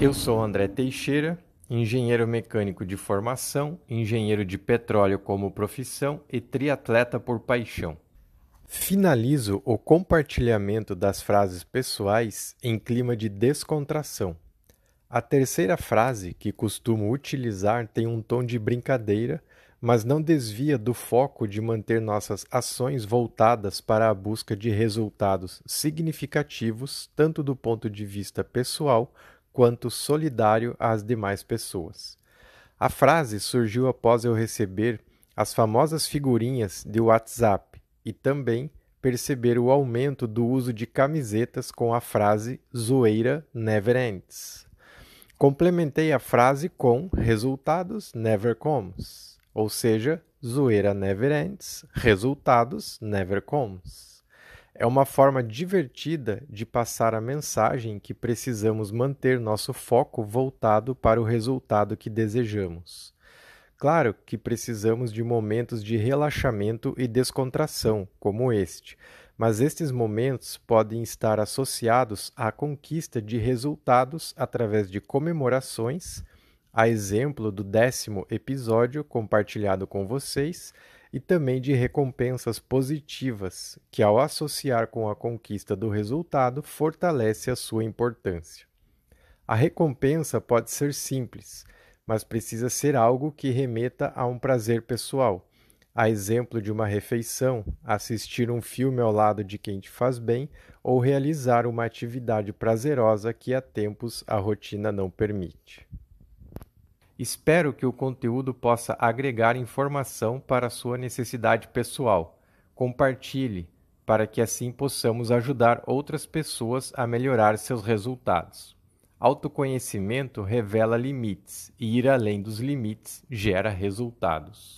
Eu sou André Teixeira engenheiro mecânico de formação, engenheiro de petróleo como profissão e triatleta por paixão. Finalizo o compartilhamento das frases pessoais em clima de descontração. A terceira frase que costumo utilizar tem um tom de brincadeira, mas não desvia do foco de manter nossas ações voltadas para a busca de resultados significativos, tanto do ponto de vista pessoal quanto solidário às demais pessoas. A frase surgiu após eu receber as famosas figurinhas de WhatsApp e também perceber o aumento do uso de camisetas com a frase zoeira never ends. Complementei a frase com resultados never comes, ou seja, zoeira never ends, resultados never comes. É uma forma divertida de passar a mensagem que precisamos manter nosso foco voltado para o resultado que desejamos. Claro que precisamos de momentos de relaxamento e descontração, como este, mas estes momentos podem estar associados à conquista de resultados através de comemorações, a exemplo do décimo episódio compartilhado com vocês e também de recompensas positivas, que, ao associar com a conquista do resultado, fortalece a sua importância. A recompensa pode ser simples, mas precisa ser algo que remeta a um prazer pessoal. A exemplo de uma refeição, assistir um filme ao lado de quem te faz bem ou realizar uma atividade prazerosa que há tempos a rotina não permite. Espero que o conteúdo possa agregar informação para sua necessidade pessoal. Compartilhe para que assim possamos ajudar outras pessoas a melhorar seus resultados. Autoconhecimento revela limites e ir além dos limites gera resultados.